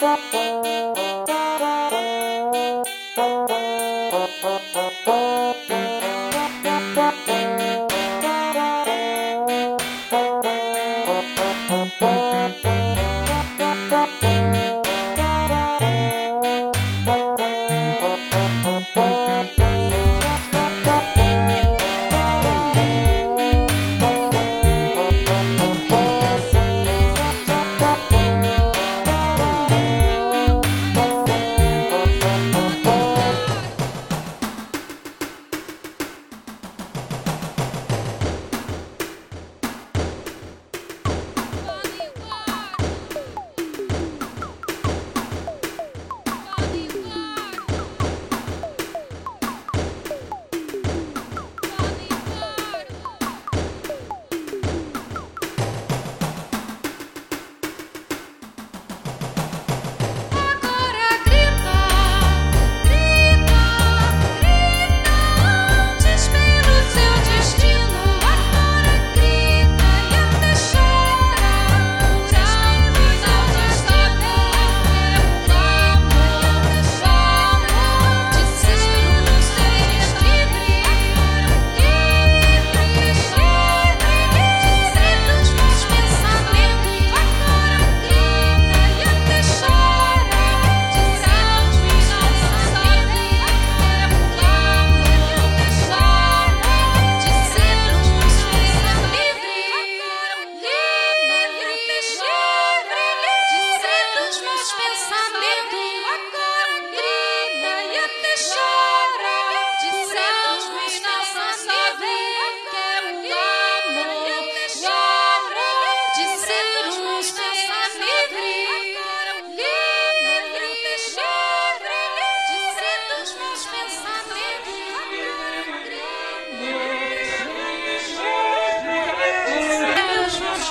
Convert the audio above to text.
ねえ。